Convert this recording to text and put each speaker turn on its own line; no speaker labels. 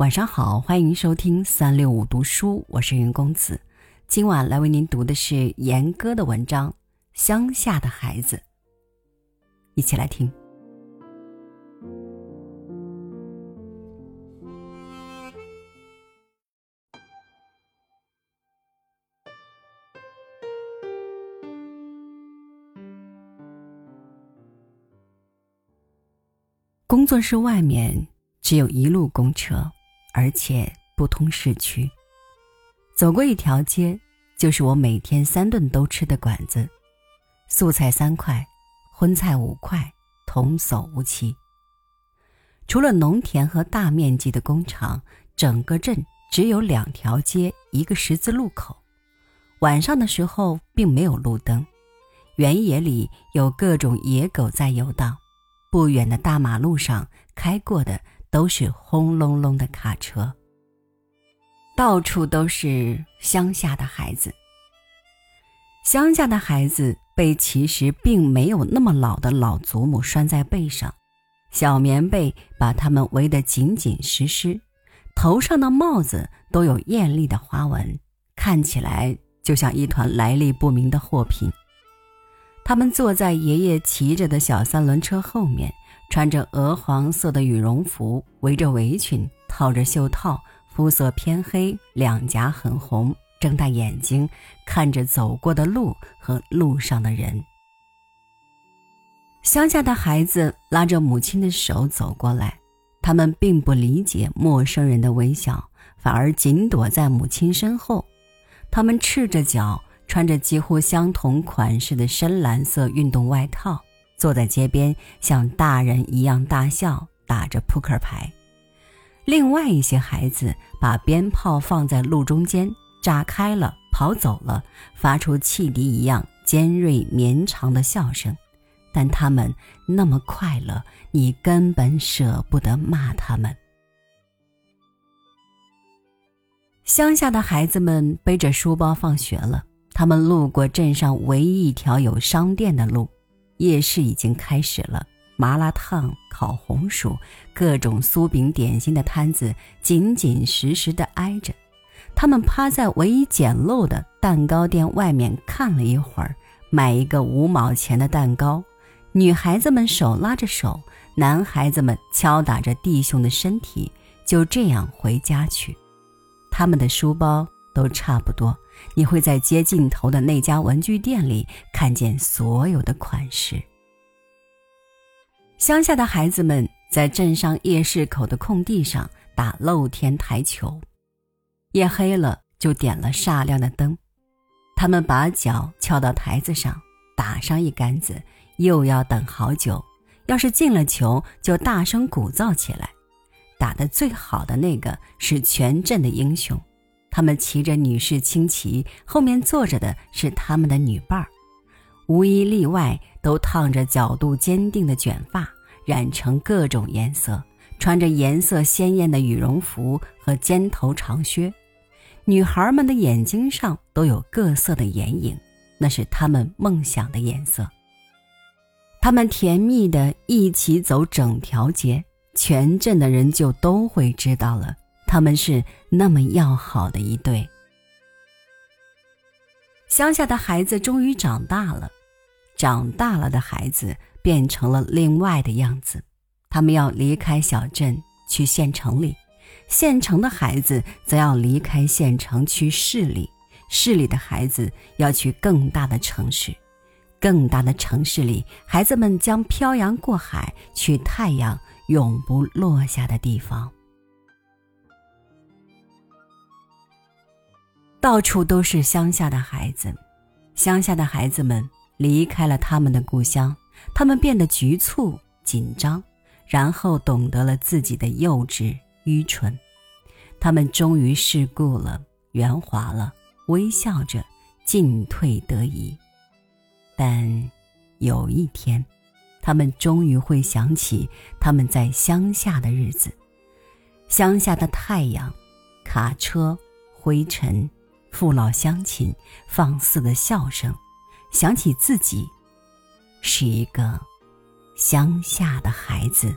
晚上好，欢迎收听三六五读书，我是云公子。今晚来为您读的是严歌的文章《乡下的孩子》，一起来听。工作室外面只有一路公车。而且不通市区，走过一条街，就是我每天三顿都吃的馆子，素菜三块，荤菜五块，童叟无欺。除了农田和大面积的工厂，整个镇只有两条街，一个十字路口。晚上的时候并没有路灯，原野里有各种野狗在游荡，不远的大马路上开过的。都是轰隆隆的卡车，到处都是乡下的孩子。乡下的孩子被其实并没有那么老的老祖母拴在背上，小棉被把他们围得紧紧实实，头上的帽子都有艳丽的花纹，看起来就像一团来历不明的货品。他们坐在爷爷骑着的小三轮车后面。穿着鹅黄色的羽绒服，围着围裙，套着袖套，肤色偏黑，两颊很红，睁大眼睛看着走过的路和路上的人。乡下的孩子拉着母亲的手走过来，他们并不理解陌生人的微笑，反而紧躲在母亲身后。他们赤着脚，穿着几乎相同款式的深蓝色运动外套。坐在街边，像大人一样大笑，打着扑克牌。另外一些孩子把鞭炮放在路中间，炸开了，跑走了，发出汽笛一样尖锐绵长的笑声。但他们那么快乐，你根本舍不得骂他们。乡下的孩子们背着书包放学了，他们路过镇上唯一一条有商店的路。夜市已经开始了，麻辣烫、烤红薯、各种酥饼点心的摊子紧紧实实地挨着。他们趴在唯一简陋的蛋糕店外面看了一会儿，买一个五毛钱的蛋糕。女孩子们手拉着手，男孩子们敲打着弟兄的身体，就这样回家去。他们的书包都差不多。你会在街尽头的那家文具店里看见所有的款式。乡下的孩子们在镇上夜市口的空地上打露天台球，夜黑了就点了煞亮的灯，他们把脚翘到台子上，打上一杆子，又要等好久。要是进了球，就大声鼓噪起来。打得最好的那个是全镇的英雄。他们骑着女士轻骑，后面坐着的是他们的女伴儿，无一例外都烫着角度坚定的卷发，染成各种颜色，穿着颜色鲜艳的羽绒服和尖头长靴。女孩们的眼睛上都有各色的眼影，那是她们梦想的颜色。他们甜蜜的一起走整条街，全镇的人就都会知道了。他们是那么要好的一对。乡下的孩子终于长大了，长大了的孩子变成了另外的样子。他们要离开小镇去县城里，县城的孩子则要离开县城去市里，市里的孩子要去更大的城市，更大的城市里，孩子们将漂洋过海去太阳永不落下的地方。到处都是乡下的孩子，乡下的孩子们离开了他们的故乡，他们变得局促紧张，然后懂得了自己的幼稚愚蠢，他们终于世故了，圆滑了，微笑着进退得宜。但有一天，他们终于会想起他们在乡下的日子，乡下的太阳，卡车，灰尘。父老乡亲放肆的笑声，想起自己是一个乡下的孩子。